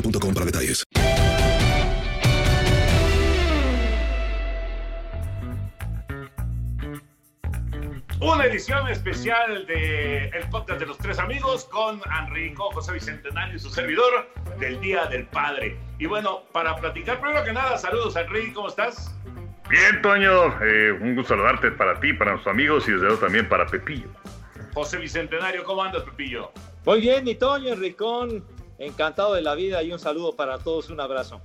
boostmobile.com para detalles. Una edición especial de el podcast de los tres amigos con Enrico, José Bicentenario y su servidor del Día del Padre. Y bueno, para platicar, primero que nada, saludos Enrique, ¿cómo estás? Bien, Toño, eh, un gusto saludarte para ti, para nuestros amigos y desde luego también para Pepillo. José Bicentenario, ¿cómo andas, Pepillo? Muy bien, mi Toño, Enricón, encantado de la vida y un saludo para todos, un abrazo.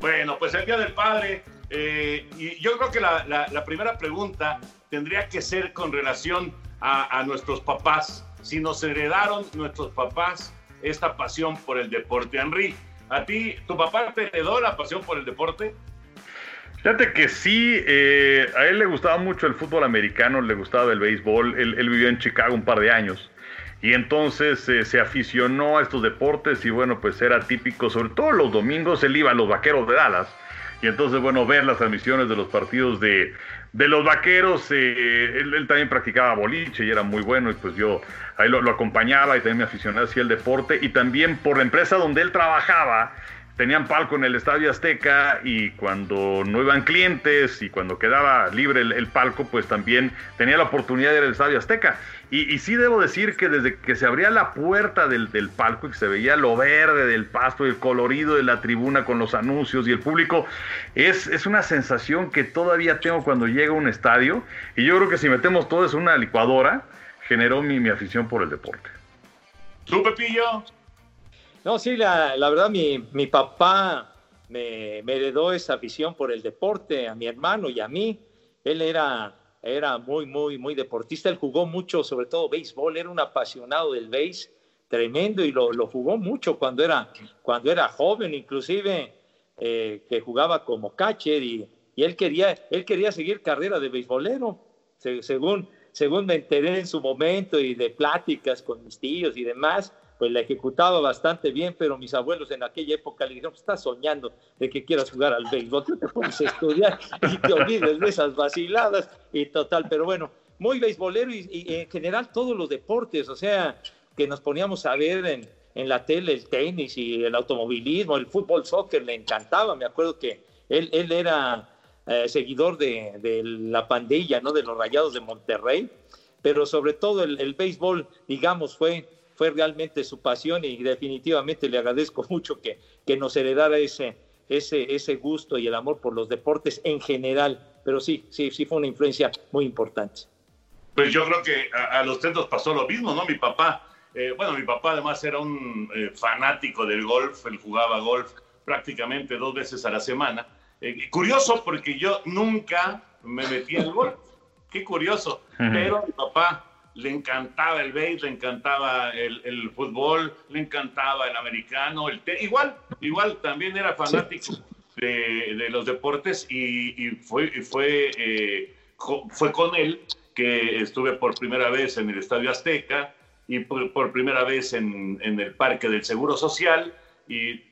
Bueno, pues el Día del Padre, eh, y yo creo que la, la- la primera pregunta tendría que ser con relación a, a nuestros papás. Si nos heredaron nuestros papás esta pasión por el deporte. Henry, ¿a ti, tu papá te heredó la pasión por el deporte? Fíjate que sí, eh, a él le gustaba mucho el fútbol americano, le gustaba el béisbol, él, él vivió en Chicago un par de años y entonces eh, se aficionó a estos deportes y bueno, pues era típico, sobre todo los domingos, él iba a los Vaqueros de Dallas. Y entonces bueno, ver las transmisiones de los partidos de, de los Vaqueros, eh, él, también practicaba boliche y era muy bueno y pues yo ahí lo, lo acompañaba y también me aficionaba hacia el deporte. Y también por la empresa donde él trabajaba, tenían palco en el Estadio Azteca y cuando no iban clientes y cuando quedaba libre el, palco, pues también tenía la oportunidad de ir al Estadio Azteca. Y, sí debo decir que desde que se abría la puerta del, del palco y que se veía lo verde del pasto el colorido de la tribuna con los anuncios y el público, es, es una sensación que todavía tengo cuando llega a un estadio. Y yo creo que si metemos todo en una licuadora, generó mi, mi afición por el deporte. ¿Tú, Pepillo? No, sí, la, la verdad, mi, mi papá me, me heredó esa afición por el deporte, a mi hermano y a mí. Él era, era muy, muy, muy deportista. Él jugó mucho, sobre todo béisbol, era un apasionado del béis tremendo y lo, lo jugó mucho cuando era, cuando era joven, inclusive eh, que jugaba como catcher y, y él, quería, él quería seguir carrera de beisbolero, se- según, según me enteré en su momento y de pláticas con mis tíos y demás, pues la ejecutaba bastante bien, pero mis abuelos en aquella época le dijeron, estás soñando de que quieras jugar al béisbol, tú te pones a estudiar y te olvides de esas vaciladas y total, pero bueno, muy beisbolero y, y en general todos los deportes, o sea, que nos poníamos a ver en, en la tele el tenis y el automovilismo, el fútbol, soccer, le encantaba, me acuerdo que él, él era eh, seguidor de, de la pandilla, ¿no? De los Rayados de Monterrey, pero sobre todo el, el béisbol, digamos, fue, fue realmente su pasión y definitivamente le agradezco mucho que, que nos heredara ese, ese, ese gusto y el amor por los deportes en general, pero sí, sí, sí fue una influencia muy importante. Pues yo creo que a, a los tres nos pasó lo mismo, ¿no? Mi papá, eh, bueno, mi papá además era un eh, fanático del golf, él jugaba golf prácticamente dos veces a la semana. Eh, curioso porque yo nunca me metí al golf, qué curioso, pero mi papá le encantaba el béis, le encantaba el, fútbol, le encantaba el americano, el igual, igual también era fanático de, los deportes y, fue, fue, eh, fue con él que estuve por primera vez en el Estadio Azteca y por, primera vez en, en, el Parque del Seguro Social y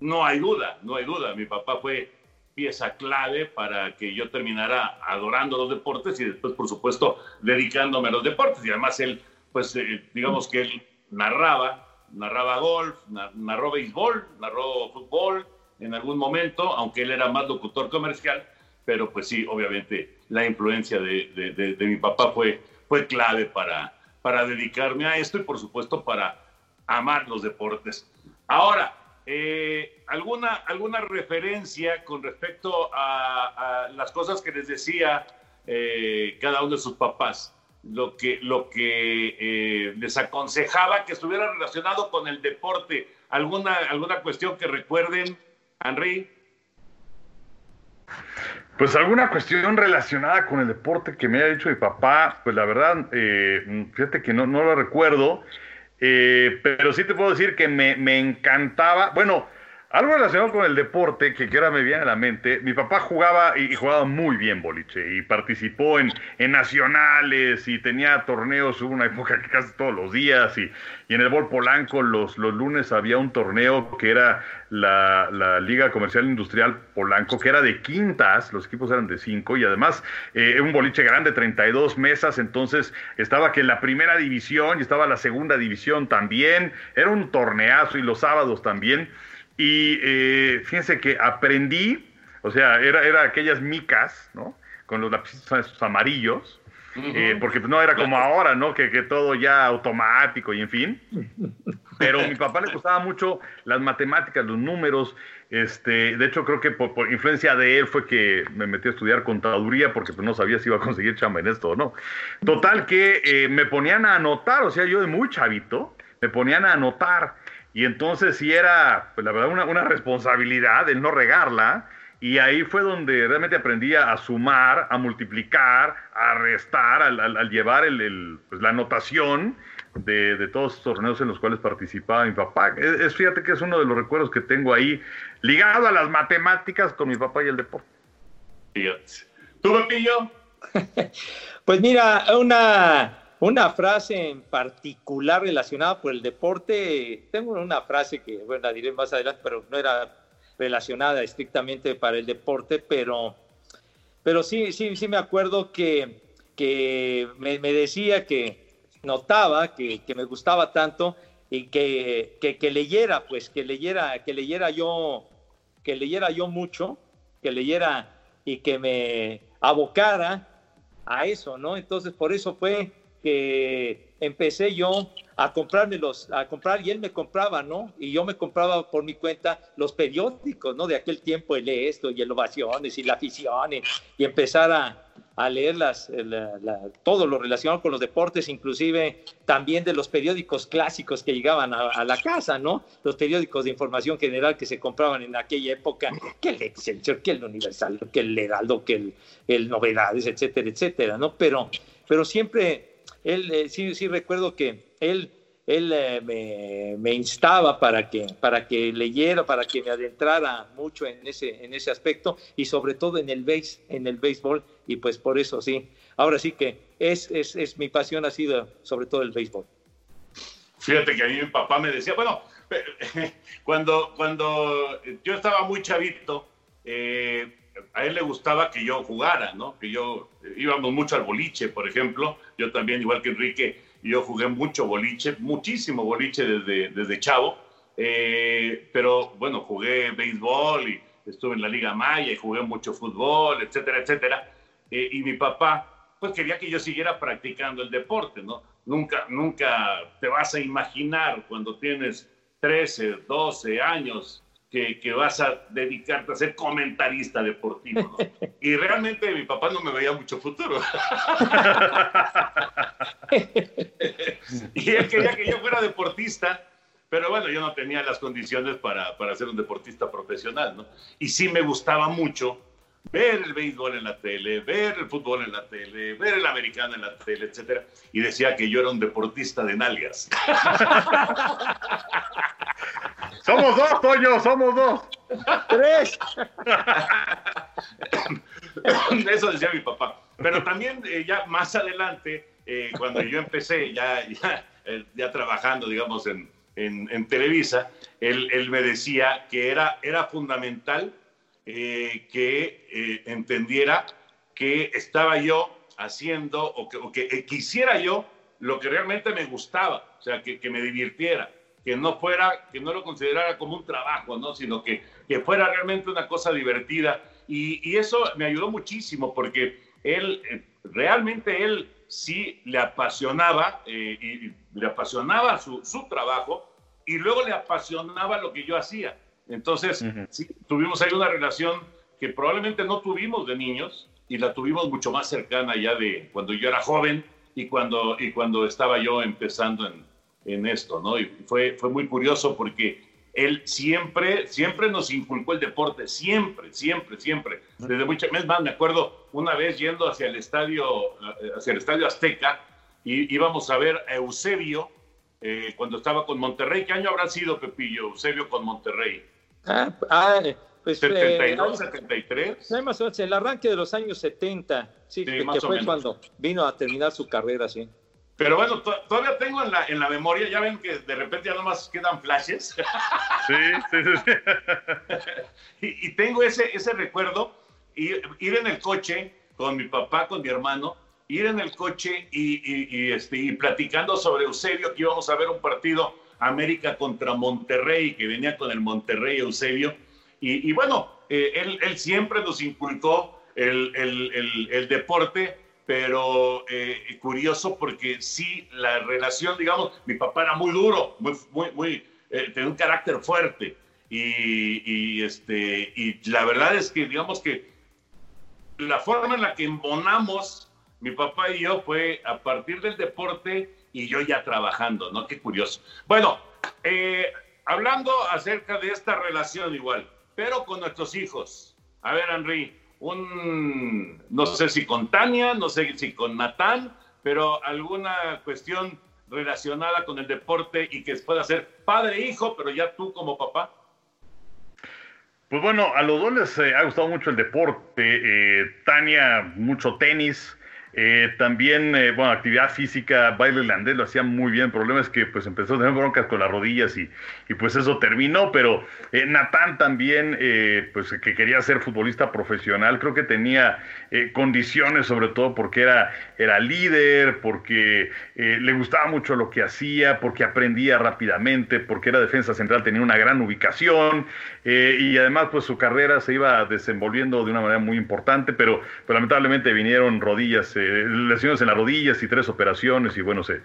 no hay duda, no hay duda, mi papá fue pieza clave para que yo terminara adorando los deportes y después, por supuesto, dedicándome a los deportes. Y además él, pues, eh, digamos que él narraba, narraba golf, narró béisbol, narró fútbol en algún momento, aunque él era más locutor comercial, pero pues sí, obviamente la influencia de, mi papá fue, fue clave para, para dedicarme a esto y por supuesto para amar los deportes. Ahora, eh, ¿alguna, ¿Alguna referencia con respecto a, las cosas que les decía eh, cada uno de sus papás? Lo que, lo que eh, les aconsejaba que estuviera relacionado con el deporte. ¿Alguna, alguna cuestión que recuerden, Henry? Pues alguna cuestión relacionada con el deporte que me haya dicho mi papá, pues la verdad, fíjate que no, no lo recuerdo. Eh, pero sí te puedo decir que me, me, encantaba, bueno, algo relacionado con el deporte que, ahora me viene a la mente. Mi papá jugaba y, jugaba muy bien boliche y participó en, en, nacionales y tenía torneos, hubo una época que casi todos los días y, y en el Bol Polanco los, los lunes había un torneo que era la, la, Liga Comercial Industrial Polanco, que era de quintas, los equipos eran de cinco, y además eh, un boliche grande, 32 mesas, entonces estaba que en la primera división y estaba la segunda división también, era un torneazo y los sábados también, y eh, fíjense que aprendí, o sea, era, era aquellas micas, ¿no? Con los lápices amarillos, eh, porque no era como ahora, ¿no? Que, que, todo ya automático y en fin. Pero a mi papá le gustaba mucho las matemáticas, los números. Este, de hecho, creo que por, influencia de él fue que me metí a estudiar contaduría porque pues, no sabía si iba a conseguir chamba en esto o no. Total que eh, me ponían a anotar, o sea, yo de muy chavito, me ponían a anotar. Y entonces sí era, pues la verdad, una, una responsabilidad el no regarla y ahí fue donde realmente aprendí a sumar, a multiplicar, a restar, al, llevar el, pues, la anotación de, todos los torneos en los cuales participaba mi papá. Es, fíjate que es uno de los recuerdos que tengo ahí, ligado a las matemáticas con mi papá y el deporte. ¿Tú, Pepillo? pues mira, una, una frase en particular relacionada por el deporte. Tengo una frase que, bueno, la diré más adelante, pero no era relacionada estrictamente para el deporte, pero, pero sí, sí, sí me acuerdo que, que me, decía que notaba que, que, me gustaba tanto y que, que, leyera, pues que leyera, que leyera yo, que leyera yo mucho, que leyera y que me abocara a eso, ¿no? Entonces por eso fue que empecé yo a comprármelos, a comprar, y él me compraba, ¿no? Y yo me compraba por mi cuenta los periódicos, ¿no? De aquel tiempo, el esto y el ovaciones y la afición, y, empezar a, a leer las, todo lo relacionado con los deportes, inclusive también de los periódicos clásicos que llegaban a, la casa, ¿no? Los periódicos de información general que se compraban en aquella época, que el Excelsior, que el Universal, que el Heraldo, que el, el Novedades, etcétera, etcétera, ¿no? Pero, pero siempre él eh, sí, sí recuerdo que él, él eh, me, instaba para que, para que leyera, para que me adentrara mucho en ese, en ese aspecto y sobre todo en el base, en el béisbol y pues por eso sí. Ahora sí que es, es, es mi pasión ha sido sobre todo el béisbol. Fíjate que a mí mi papá me decía, bueno, cuando, cuando yo estaba muy chavito, eh, a él le gustaba que yo jugara, ¿no? Que yo íbamos mucho al boliche, por ejemplo. Yo también, igual que Enrique, yo jugué mucho boliche, muchísimo boliche desde, desde chavo. Eh, pero bueno, jugué béisbol y estuve en la Liga Maya y jugué mucho fútbol, etcétera, etcétera. Eh, y mi papá, pues quería que yo siguiera practicando el deporte, ¿no? Nunca, nunca te vas a imaginar cuando tienes 13, 12 años que, vas a dedicarte a ser comentarista deportivo. Y realmente mi papá no me veía mucho futuro. y él quería que yo fuera deportista, pero bueno, yo no tenía las condiciones para, para ser un deportista profesional, ¿no? Y sí me gustaba mucho ver el béisbol en la tele, ver el fútbol en la tele, ver el americano en la tele, etcétera, y decía que yo era un deportista de nalgas. somos dos, Toño, somos dos. Tres. Eso decía mi papá. Pero también eh, ya más adelante, eh, cuando yo empecé ya, ya, eh, ya trabajando, digamos, en, en, en Televisa, él, él, me decía que era, era fundamental que entendiera que estaba yo haciendo o que, que, quisiera yo lo que realmente me gustaba, o sea, que, me divirtiera, que no fuera, que no lo considerara como un trabajo, ¿no? Sino que, que fuera realmente una cosa divertida. Y, eso me ayudó muchísimo porque él, eh, realmente él sí le apasionaba, eh, y le apasionaba su, su, trabajo y luego le apasionaba lo que yo hacía. Entonces, uh -huh. sí, tuvimos ahí una relación que probablemente no tuvimos de niños y la tuvimos mucho más cercana ya de cuando yo era joven y cuando, y cuando estaba yo empezando en, en esto, ¿no? Y fue, fue muy curioso porque él siempre, siempre nos inculcó el deporte, siempre, siempre, siempre. Desde muchas veces más, me acuerdo una vez yendo hacia el estadio, hacia el estadio Azteca, y íbamos a ver a Eusebio eh, cuando estaba con Monterrey. ¿Qué año habrá sido, Pepillo, Eusebio con Monterrey? Ah, ah pues, 72, eh, 73. No, más o menos, el arranque de los años 70, sí, sí que, que fue cuando vino a terminar su carrera, sí. Pero bueno, todavía tengo en la, en la memoria, ya ven que de repente ya nomás quedan flashes. Sí, sí, sí. sí. y, y, tengo ese, ese recuerdo, ir, ir, en el coche con mi papá, con mi hermano, ir en el coche y, y, y, este, y platicando sobre Eusebio, que íbamos a ver un partido América contra Monterrey, que venía con el Monterrey Eusebio. Y, bueno, eh, él, siempre nos inculcó el deporte pero eh, curioso porque sí, la relación, digamos, mi papá era muy duro, muy, muy, muy, eh, tenía un carácter fuerte y, y, este, y la verdad es que, digamos que la forma en la que embonamos mi papá y yo fue a partir del deporte y yo ya trabajando, ¿no? Qué curioso. Bueno, eh, hablando acerca de esta relación igual, pero con nuestros hijos. A ver, Henry, un, no sé si con Tania, no sé si con Natán, pero alguna cuestión relacionada con el deporte y que pueda ser padre e pero ya tú como papá. Pues bueno, a los dos les eh, ha gustado mucho el deporte. Eh, Tania, mucho tenis. Eh, también, eh, bueno, actividad física, baile irlandés lo hacía muy bien. El problema es que pues empezó a tener broncas con las rodillas y, y pues eso terminó. Pero eh, Natán también, eh, pues que quería ser futbolista profesional, creo que tenía eh, condiciones, sobre todo porque era, era líder, porque eh, le gustaba mucho lo que hacía, porque aprendía rápidamente, porque era defensa central, tenía una gran ubicación y además pues su carrera se iba desenvolviendo de una manera muy importante, pero, pero lamentablemente vinieron rodillas eh, lesiones en las rodillas y tres operaciones y bueno, se,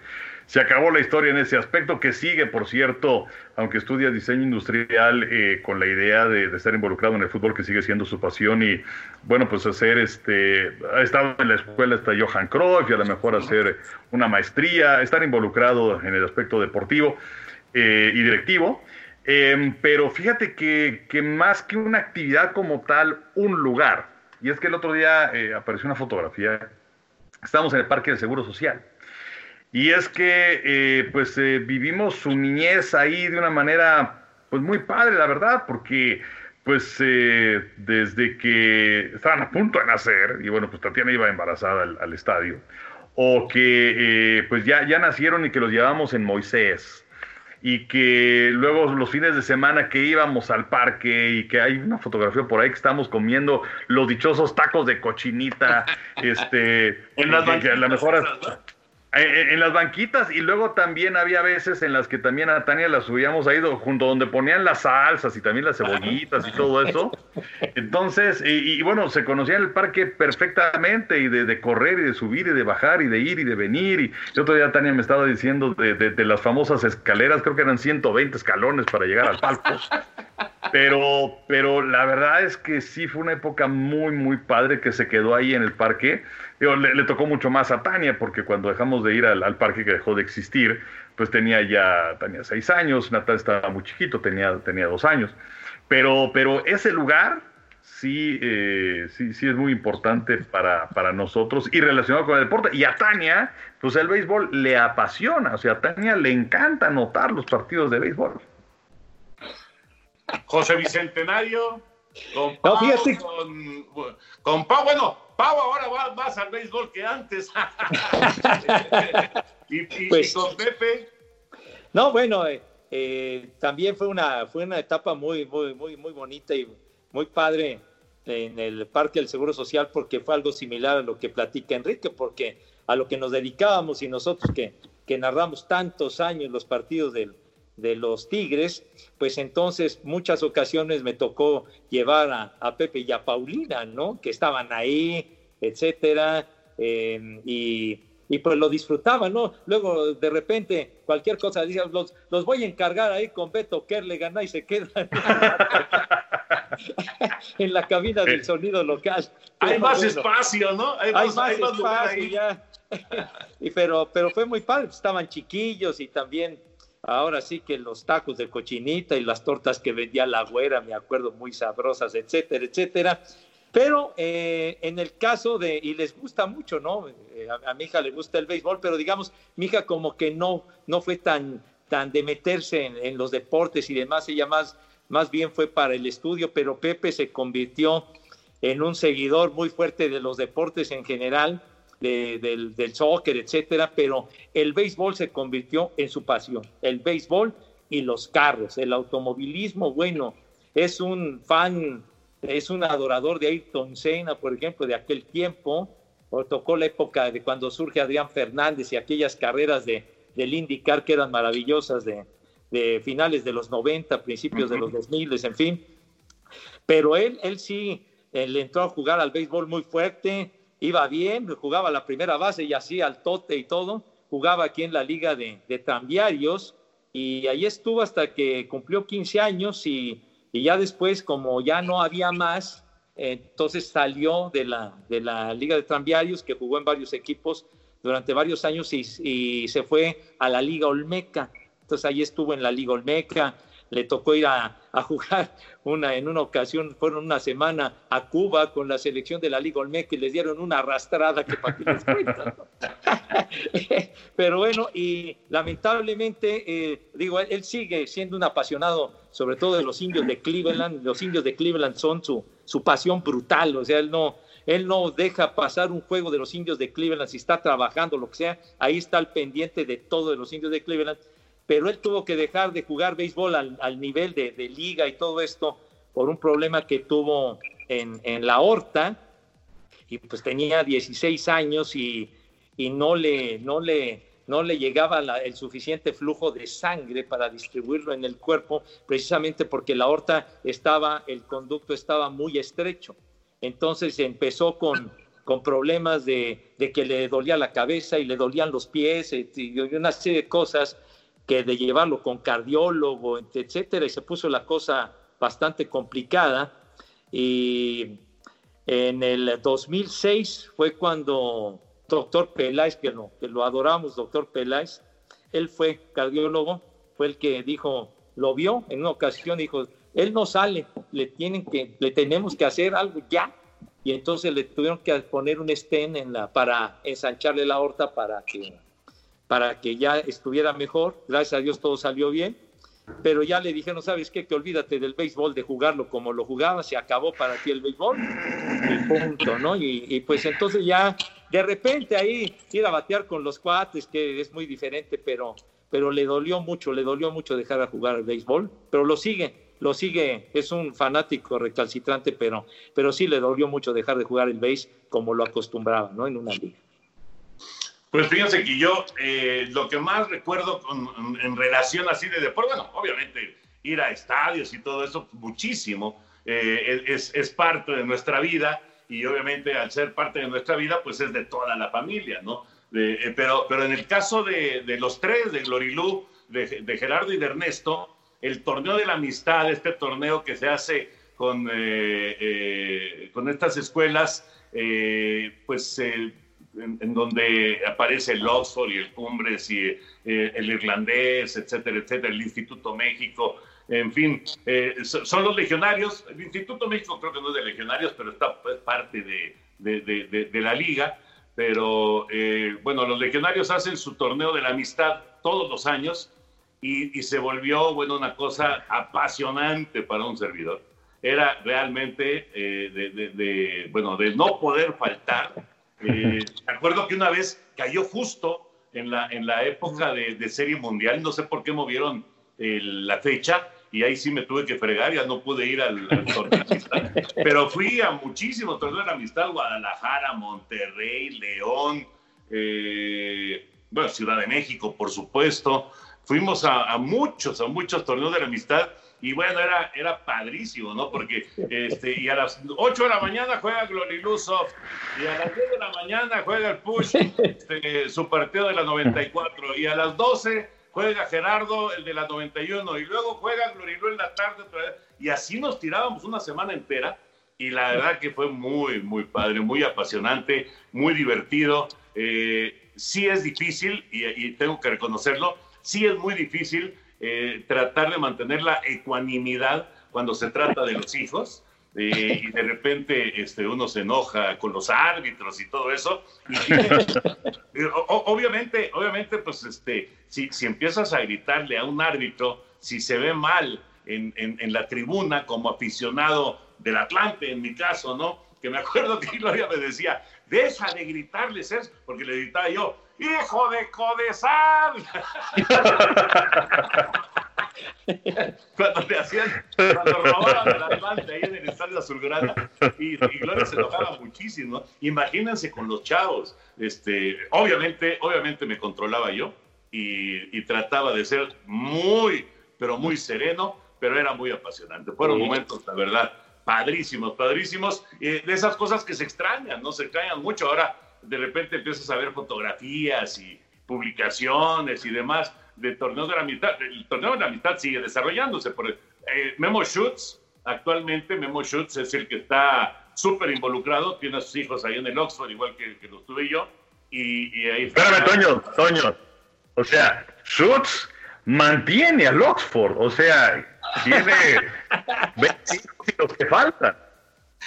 se acabó la historia en ese aspecto que sigue, por cierto, aunque estudia diseño industrial eh, con la idea de, de, estar involucrado en el fútbol que sigue siendo su pasión y bueno, pues hacer este, ha estado en la escuela hasta Johan Cruyff y a lo mejor hacer una maestría, estar involucrado en el aspecto deportivo eh, y directivo. Eh, pero fíjate que, más que una actividad como tal, un lugar. Y es que el otro día eh, apareció una fotografía Estamos en el Parque del Seguro Social. Y es que, eh, pues, eh, vivimos su niñez ahí de una manera, pues, muy padre, la verdad, porque, pues, desde que estaban a punto de nacer, y bueno, pues Tatiana iba embarazada al, al estadio, o que, pues, ya, ya nacieron y que los llevamos en Moisés, y que luego los fines de semana que íbamos al parque y que hay una fotografía por ahí que estamos comiendo los dichosos tacos de cochinita, este, en las que, que a lo mejor en, las banquitas y luego también había veces en las que también a Tania la subíamos ahí junto donde ponían las salsas y también las cebollitas y todo eso. Entonces, y, y bueno, se conocía el parque perfectamente y de, de, correr y de subir y de bajar y de ir y de venir. Y el otro día Tania me estaba diciendo de, de, de las famosas escaleras, creo que eran 120 escalones para llegar al palco. Pero, pero la verdad es que sí fue una época muy, muy padre que se quedó ahí en el parque. Digo, le, le, tocó mucho más a Tania, porque cuando dejamos de ir al, al, parque que dejó de existir, pues tenía ya tenía seis años, Natal estaba muy chiquito, tenía, tenía dos años. Pero, pero ese lugar sí, eh, sí, sí es muy importante para, para nosotros y relacionado con el deporte. Y a Tania, pues el béisbol le apasiona, o sea, a Tania le encanta notar los partidos de béisbol. José Bicentenario, con Pau, con, Pau, bueno, Pau ahora va más al béisbol que antes. y, Pues- con Pepe. No, bueno, eh, eh, también fue una, fue una etapa muy, muy, muy, muy bonita y muy padre en el Parque del Seguro Social porque fue algo similar a lo que platica Enrique, porque a lo que nos dedicábamos y nosotros que, que narramos tantos años los partidos del, de los Tigres, pues entonces muchas ocasiones me tocó llevar a, a Pepe y a Paulina, ¿no? Que estaban ahí, etcétera, eh, y, y pues lo disfrutaban, ¿no? Luego de repente cualquier cosa, decían, los, los voy a encargar ahí con Beto Kerlegan y se quedan en la cabina del sonido local. Hay más bueno, espacio, ¿no? Hay más, hay más lugar espacio ya. y pero, pero fue muy padre, estaban chiquillos y también ahora sí que los tacos de cochinita y las tortas que vendía la güera, me acuerdo, muy sabrosas, etcétera, etcétera. Pero eh, en el caso de, y les gusta mucho, ¿no? Eh, a, mi hija le gusta el béisbol, pero digamos, mi hija como que no, no fue tan, tan de meterse en, en los deportes y demás, ella más, más bien fue para el estudio, pero Pepe se convirtió en un seguidor muy fuerte de los deportes en general, de- del, del soccer, etcétera, pero el béisbol se convirtió en su pasión, el béisbol y los carros, el automovilismo, bueno, es un fan, es un adorador de Ayrton Senna, por ejemplo, de aquel tiempo, o tocó la época de cuando surge Adrián Fernández y aquellas carreras de, del IndyCar que eran maravillosas de, de finales de los 90, principios de los 2000, en fin. Pero él, él sí, él entró a jugar al béisbol muy fuerte, iba bien, jugaba la primera base y así al tote y todo, jugaba aquí en la liga de, de y ahí estuvo hasta que cumplió 15 años y, ya después, como ya no había más, entonces salió de la, de la liga de tranviarios, que jugó en varios equipos durante varios años y, y se fue a la liga Olmeca. Entonces ahí estuvo en la liga Olmeca, le tocó ir a, jugar una, en una ocasión, fueron una semana a Cuba con la selección de la Liga Olmeca y les dieron una arrastrada que para qué les cuento. Pero bueno, y lamentablemente, eh, digo, él, él sigue siendo un apasionado, sobre todo de los indios de Cleveland. Los indios de Cleveland son su, su pasión brutal, o sea, él no, él no deja pasar un juego de los indios de Cleveland si está trabajando, lo que sea, ahí está al pendiente de todo de los indios de Cleveland pero él tuvo que dejar de jugar béisbol al, nivel de, de, liga y todo esto por un problema que tuvo en, en la aorta y pues tenía 16 años y, y no, le, no, le, no le llegaba el suficiente flujo de sangre para distribuirlo en el cuerpo precisamente porque la aorta estaba, el conducto estaba muy estrecho. Entonces empezó con, con problemas de, de que le dolía la cabeza y le dolían los pies y una serie de cosas que de llevarlo con cardiólogo, etcétera, y se puso la cosa bastante complicada. Y en el 2006 fue cuando doctor Peláez, que lo, adoramos, doctor Peláez, él fue cardiólogo, fue el que dijo, lo vio en una ocasión, dijo, él no sale, le, tienen que, le tenemos que hacer algo ya. Y entonces le tuvieron que poner un stent en la, para ensancharle la aorta para que para que ya estuviera mejor. Gracias a Dios todo salió bien. Pero ya le dijeron, ¿sabes qué? Que olvídate del béisbol, de jugarlo como lo jugaba, se acabó para ti el béisbol. Y punto, ¿no? Y, y, pues entonces ya, de repente ahí ir a batear con los cuates, que es muy diferente, pero, pero le dolió mucho, le dolió mucho dejar de jugar al béisbol. Pero lo sigue, lo sigue, es un fanático recalcitrante, pero, pero sí le dolió mucho dejar de jugar el béis como lo acostumbraba, ¿no? En una liga. Pues fíjense que yo eh, lo que más recuerdo en, relación así de deporte, bueno, obviamente ir a estadios y todo eso, muchísimo, eh, es, es, parte de nuestra vida y obviamente al ser parte de nuestra vida, pues es de toda la familia, ¿no? Eh, pero, pero en el caso de, los tres, de Glorilú, de, de, Gerardo y de Ernesto, el torneo de la amistad, este torneo que se hace con, con estas escuelas, pues en, en, donde aparece el Oxford y el Cumbres y eh, el irlandés, etcétera, etcétera, el Instituto México. En fin, eh, son los legionarios. El Instituto México creo que no es de legionarios, pero está es parte de, de, la liga. Pero eh, bueno, los legionarios hacen su torneo de la amistad todos los años y, se volvió, bueno, una cosa apasionante para un servidor. Era realmente eh, de, bueno, de no poder faltar. Eh, me acuerdo que una vez cayó justo en la, en la época de, Serie Mundial, no sé por qué movieron la fecha, y ahí sí me tuve que fregar, ya no pude ir al, torneo de amistad. Pero fui a muchísimos torneos de amistad, Guadalajara, Monterrey, León, eh, bueno, Ciudad de México, por supuesto. Fuimos a, muchos, a muchos torneos de la amistad y bueno, era, era padrísimo, ¿no? Porque, este, y a las 8 de la mañana juega Glorilusov y a las 10 de la mañana juega el Push, este, su partido de la 94, y a las 12 juega Gerardo, el de la 91, y luego juega Glorilú en la tarde otra vez. Y así nos tirábamos una semana entera. Y la verdad que fue muy, muy padre, muy apasionante, muy divertido. Eh, sí es difícil, y, tengo que reconocerlo, sí es muy difícil eh, tratar de mantener la ecuanimidad cuando se trata de los hijos. Eh, y de repente este, uno se enoja con los árbitros y todo eso. Y obviamente, obviamente, pues este, si, si empiezas a gritarle a un árbitro, si se ve mal en, en, la tribuna como aficionado del Atlante, en mi caso, ¿no? Que me acuerdo que Gloria me decía, deja de gritarles eso, porque le gritaba yo, hijo de Codesal. cuando le hacían, cuando robaban el Atlante ahí en el estadio Azulgrana, y, y Gloria se enojaba muchísimo. Imagínense con los chavos. Este, obviamente, obviamente me controlaba yo y, y, trataba de ser muy, pero muy sereno, pero era muy apasionante. Fueron momentos, la verdad, padrísimos, padrísimos, de esas cosas que se extrañan, ¿no? Se extrañan mucho. Ahora, de repente empiezas a ver fotografías y publicaciones y demás de torneos de la mitad. El torneo de la mitad sigue desarrollándose. Por, eh, Memo Schutz, actualmente Memo Schutz es el que está súper involucrado, tiene a sus hijos ahí en el Oxford, igual que, que los tuve yo. Y, y ahí Espérame, Toño, Toño. O sea, Schutz mantiene al Oxford, o sea, tiene 20 que faltan.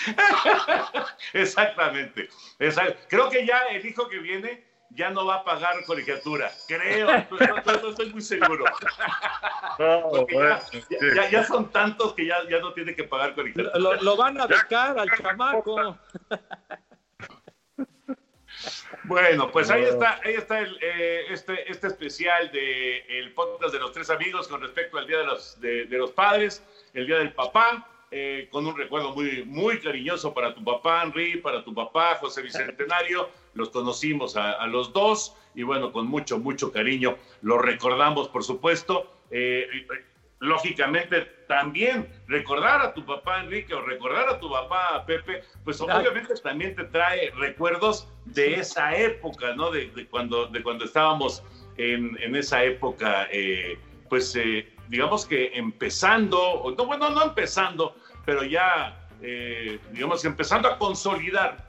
Exactamente. Creo que ya el hijo que viene ya no va a pagar colegiatura. Creo, no, estoy muy seguro. ya, son tantos que ya, ya no tiene que pagar colegiatura. Lo, van a becar al chamaco. Bueno, pues ahí está, ahí está el, eh, este, este especial de el podcast de los tres amigos con respecto al Día de los, de los Padres, el Día del Papá. Eh, con un recuerdo muy, muy cariñoso para tu papá, Henry, para tu papá, José Bicentenario. Los conocimos a, los dos y bueno, con mucho, mucho cariño los recordamos, por supuesto. Eh, lógicamente, también recordar a tu papá Enrique o recordar a tu papá Pepe, pues obviamente también te trae recuerdos de esa época, ¿no? De, cuando, de cuando estábamos en, en esa época, eh, pues digamos que empezando, no, bueno, no empezando, pero ya, eh, digamos, empezando a consolidar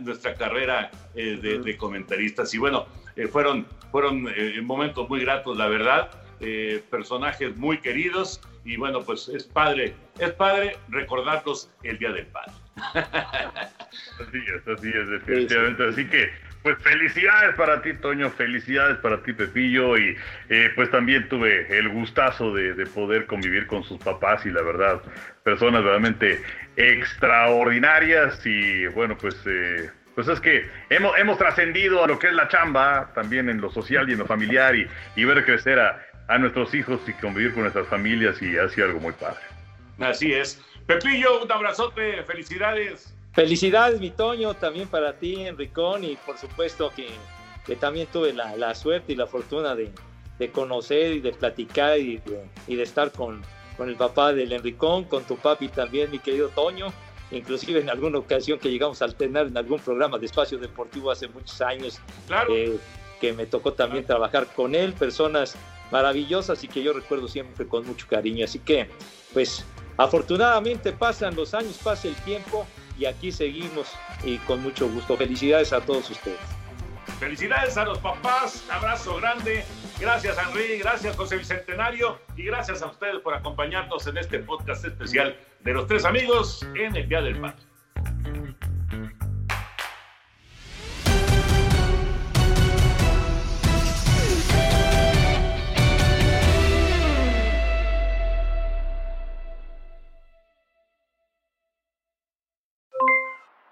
nuestra carrera eh, de, comentaristas. Y bueno, eh, fueron, fueron momentos muy gratos, la verdad, personajes muy queridos y bueno, pues es padre, es padre recordarlos el Día del Padre. Así es, así es, definitivamente. Así que pues felicidades para ti, Toño, felicidades para ti, Pepillo, y eh, pues también tuve el gustazo de, poder convivir con sus papás y la verdad, personas realmente extraordinarias y bueno, pues... Eh, pues es que hemos, hemos trascendido a lo que es la chamba, también en lo social y en lo familiar, y, y ver crecer a, a nuestros hijos y convivir con nuestras familias, y ha algo muy padre. Así es. Pepillo, un abrazote, felicidades. Felicidades, mi Toño, también para ti, Enricón, y por supuesto que, que también tuve la, la, suerte y la fortuna de, de, conocer y de platicar y de, y de estar con, con, el papá del Enricón, con tu papi también, mi querido Toño, inclusive en alguna ocasión que llegamos a alternar en algún programa de espacio deportivo hace muchos años, eh, que me tocó también trabajar con él, personas maravillosas y que yo recuerdo siempre con mucho cariño. Así que, pues, afortunadamente pasan los años, pasa el tiempo y aquí seguimos y con mucho gusto. Felicidades a todos ustedes. Felicidades a los papás, abrazo grande, Gracias, Henry. Gracias, José Bicentenario. Y gracias a ustedes por acompañarnos en este podcast especial de los tres amigos en el Día del Padre.